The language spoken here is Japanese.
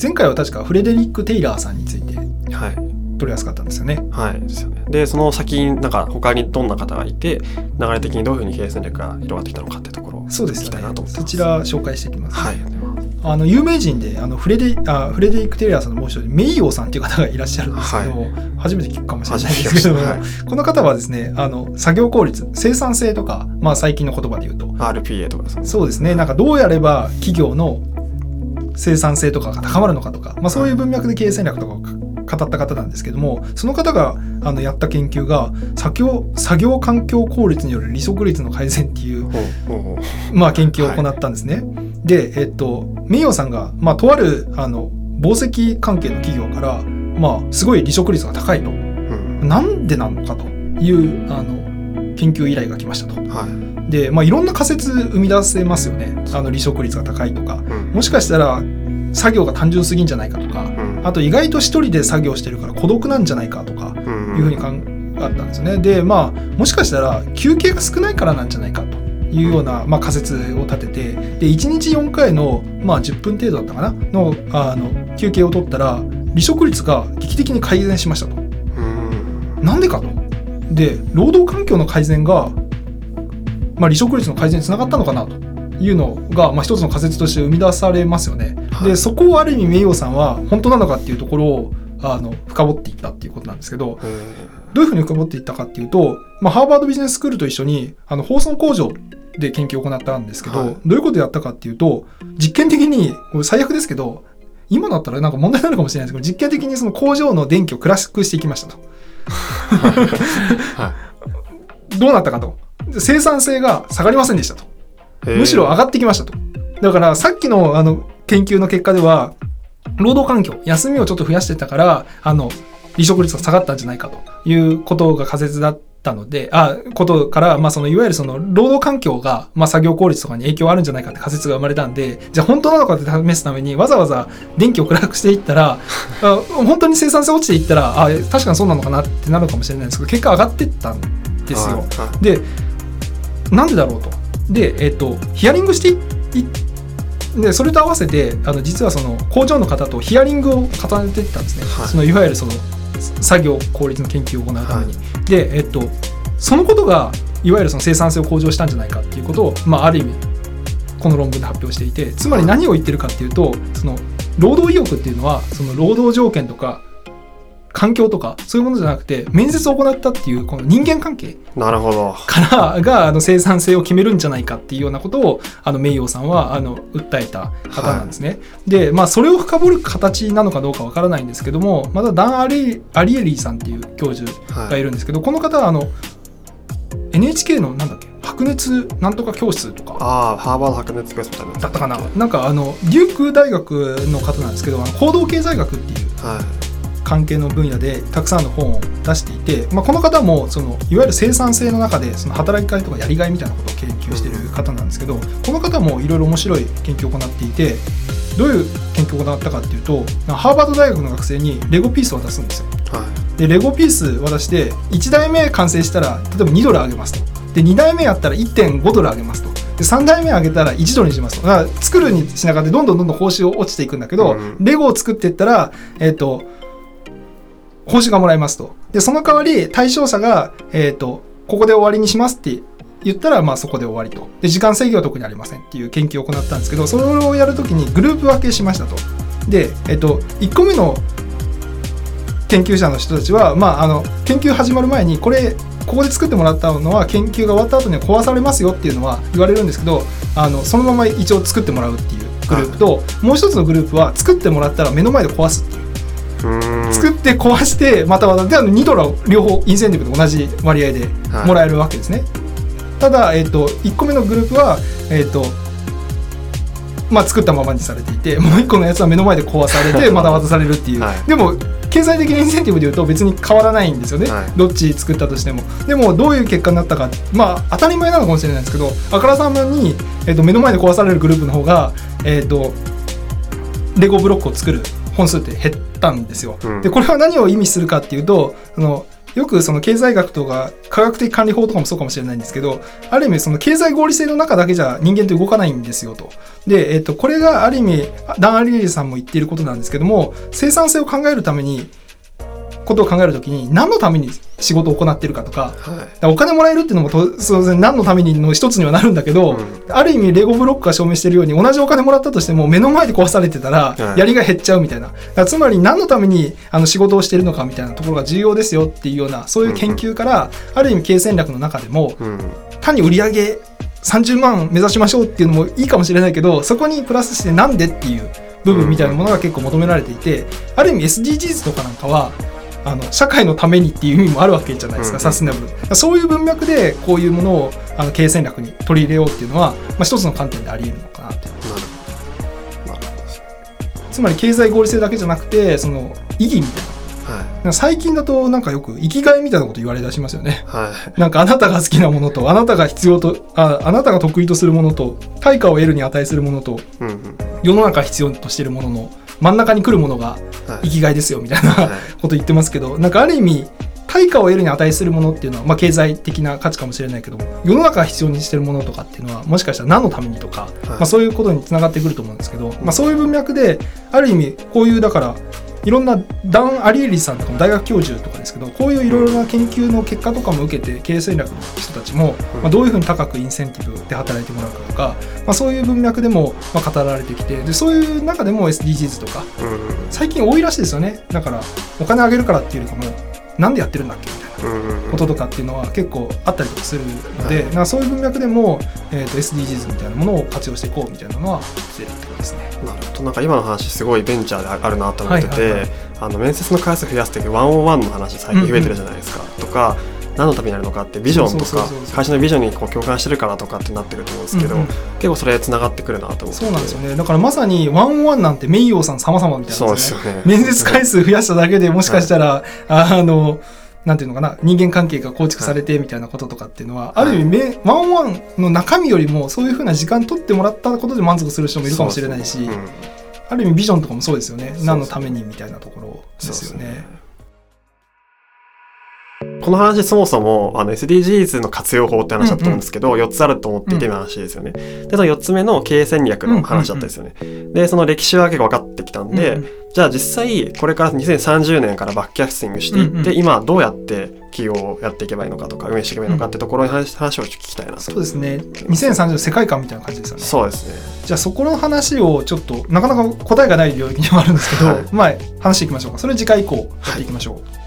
前回は確かフレデリック・テイラーさんについてはい。取りやすかったんですよね。はいですよね。でその先になんか他にどんな方がいて流れ的にどういうふうに経営戦略が広がってきたのかっていうところを聞きそうですよねたいなと思ってそちら紹介していきます。はい。あの有名人であのフレデあフレデリック・テイラーさんのもう一人メイヨーさんっていう方がいらっしゃるんですけど、は初めて聞くかもしれないですけども、聞きまこの方はですねあの作業効率生産性とか、まあ、最近の言葉で言うと RPA とかですね。そうですね。なんかどうやれば企業の生産性とかが高まるのかとか、まあ、そういう文脈で経営戦略とかをか語った方なんですけどもその方があのやった研究が作業作業環境効率による離職率の改善っていう、まあ、研究を行ったんですね。で、えっと、名誉さんが、まあ、とあるあの紡績関係の企業から、まあ、すごい離職率が高いと。うんなんでなのかというあの研究依頼が来ましたと。はいで、まあ、いろんな仮説生み出せますよね。あの離職率が高いとか。うんもしかしたら作業が単純すぎんじゃないかとか。うんあと意外と一人で作業してるから孤独なんじゃないかとかうんいうふうに考えたんですよね。でまあもしかしたら休憩が少ないからなんじゃないかというような、まあ、仮説を立ててで1日4回の、まあ、10分程度だったかなのあの休憩を取ったら離職率が劇的に改善しましたと。うんなんでかと。で労働環境の改善が、まあ、離職率の改善につながったのかなというのが、まあ、一つの仮説として生み出されますよね。はいでそこをある意味名誉さんは本当なのかっていうところをあの深掘っていったっていうことなんですけどえどういうふうに深掘っていったかっていうと、まあ、ハーバードビジネススクールと一緒にあの放送工場で研究を行ったんですけど、はいどういうことをやったかっていうと実験的にこれ最悪ですけど今だったらなんか問題になるかもしれないですけど実験的にその工場の電気を暗くしていきましたと。は どうなったかと。生産性が下がりませんでしたと。いむしろ上がってきましたと。だからさっきのあの研究の結果では、労働環境、休みをちょっと増やしてたから、あの、離職率が下がったんじゃないかということが仮説だったので、あ、ことから、まあそのいわゆるその労働環境が、まあ作業効率とかに影響あるんじゃないかって仮説が生まれたんで、じゃあ本当なのかって試すためにわざわざ電気を暗くしていったら、あ本当に生産性落ちていったら、あ、確かにそうなのかなってなるかもしれないですけど、結果上がってったんですよ。でなんでだろうと。で、えっとヒアリングしていいでそれと合わせてあの実はその工場の方とヒアリングを重ねていったんですね、はい。そのいわゆるその作業効率の研究を行うために。で、えっと、そのことがいわゆるその生産性を向上したんじゃないかっていうことを、まあ、ある意味この論文で発表していてつまり何を言ってるかっていうとその労働意欲っていうのはその労働条件とか環境とかそういうものじゃなくて面接を行ったっていうこの人間関係。なるほど。からがあの生産性を決めるんじゃないかっていうようなことをあの名誉さんはあの訴えた方なんですね。でまあそれを深掘る形なのかどうかわからないんですけどもまたダン・アリアリエリーさんっていう教授がいるんですけど、この方はあの NHK のなんだっけ白熱なんとか教室とか。ああハーバード白熱教室みたいなだったかな。なんかあのデューク大学の方なんですけど行動経済学っていうはい関係の分野でたくさんの本を出していて、まあ、この方もそのいわゆる生産性の中でその働きがいとかやりがいみたいなことを研究している方なんですけどこの方もいろいろ面白い研究を行っていてどういう研究を行ったかっていうとハーバード大学の学生にレゴピースを渡すんですよ。はい。でレゴピース渡して1台目完成したら例えば2ドルあげますと。で2台目やったら1.5ドルあげますと。で3台目あげたら1ドルにしますと。だから作るにしながらでどんどんどんどん報酬を落ちていくんだけど、うん。レゴを作っていったらえっ、と報酬がもらえますと。でその代わり対象者が、えっとここで終わりにしますって言ったらまあそこで終わりと。で時間制限は特にありませんっていう研究を行ったんですけどそれをやるときにグループ分けしましたと。で、えっと1個目の研究者の人たちは、まあ、あの研究始まる前にこれここで作ってもらったのは研究が終わった後には壊されますよっていうのは言われるんですけどあのそのまま一応作ってもらうっていうグループと、もう一つのグループは作ってもらったら目の前で壊すっていう。う作って壊してまたまたであの2ドルは両方インセンティブと同じ割合でもらえるわけですね、ただ、えっと1個目のグループは、えっとまあ、作ったままにされていて もう1個のやつは目の前で壊されて また渡されるっていう、はい。でも経済的なインセンティブでいうと別に変わらないんですよね、はい。どっち作ったとしても。でもどういう結果になったかまあ当たり前なのかもしれないですけどあからさまに、えっと目の前で壊されるグループの方が、えっとレゴブロックを作る本数って減ったんですよ。うんでこれは何を意味するかっていうとそのよくその経済学とか科学的管理法とかもそうかもしれないんですけど、ある意味その経済合理性の中だけじゃ人間って動かないんですよと。で、えっと、これがある意味、ダン・アリエリさんも言っていることなんですけども、生産性を考えるために、ことを考えるときに何のために仕事を行っているかとか、はい。お金もらえるっていうのも当然何のためにの一つにはなるんだけど、うんある意味レゴブロックが証明してるように同じお金もらったとしても目の前で壊されてたらはいやりが減っちゃうみたいな、だからつまり何のためにあの仕事をしてるのかみたいなところが重要ですよっていうようなそういう研究から、ある意味経営戦略の中でもうん。単に売り上げ30万目指しましょうっていうのもいいかもしれないけどそこにプラスしてなんでっていう部分みたいなものが結構求められていて、ある意味 SDGs とかなんかはあの社会のためにっていう意味もあるわけじゃないですか、うんサステナブルそういう文脈でこういうものをあの経営戦略に取り入れようっていうのは、まあ、一つの観点であり得るのかなってなるほど。なるほつまり経済合理性だけじゃなくてその意義みたいなど。はい。最近だとなんかよく生きがいみたいなこと言われ出しますよねはい。なんかあなたが好きなものとあなたが必要とああなたが得意とするものと対価を得るに値するものとうんうん。世の中必要としているものの真ん中に来るものがはい。生きがいですよみたいなはいこと言ってますけどなんかある意味対価を得るに値するものっていうのは、まあ、経済的な価値かもしれないけども世の中が必要にしてるものとかっていうのはもしかしたら何のためにとか、まあ、そういうことにつながってくると思うんですけど、まあ、そういう文脈である意味こういうだからいろんなダン・アリエリさんとかも大学教授とかですけどこういういろいろな研究の結果とかも受けて経営戦略の人たちも、うん。まあ、どういうふうに高くインセンティブで働いてもらうかとか、まあ、そういう文脈でもまあ語られてきてでそういう中でも SDGs とか最近多いらしいですよね。だからお金あげるからっていうよりかもなんでやってるんだっけみたいなこととかっていうのは結構あったりとかするので、はい。そういう文脈でも、えー、と SDGs みたいなものを活用していこうみたいなのはしてるってことですね。なるほど。なんか今の話すごいベンチャーであるなと思ってて、はいはいはい。あの面接の回数増やすってンオンワンの話最近増えてるじゃないですか、とか何のためにやるのかってビジョンとか会社のビジョンにこう共感してるからとかってなってると思うんですけど、うんうん結構それつながってくるなと思って。そうなんですよね。だからまさにワンオンワンなんて名誉さん様々みたいなそうんですよね。面接回数増やしただけでもしかしたら、あのなんていうのかな人間関係が構築されてみたいなこととかっていうのは、ある意味めワンワンの中身よりもそういうふうな時間取ってもらったことで満足する人もいるかもしれないし、そうん。ある意味ビジョンとかもそうですよね。何のためにみたいなところですよね。この話そもそもあの SDGs の活用法って話だと思うんですけど、4つあると思っていての話ですよね。でその4つ目の経営戦略の話だったですよね。でその歴史は結構分かってきたんで、うんうんじゃあ実際これから2030年からバックキャスティングしていって、うんうん今どうやって企業をやっていけばいいのかとか運営していけばいいのかってところに話話を聞きたいなと。そうですね2030の世界観みたいな感じですよね。そうですね。じゃあそこの話をちょっとなかなか答えがない領域にもあるんですけど、はいまあ話していきましょうかそれ次回以降やっていきましょう。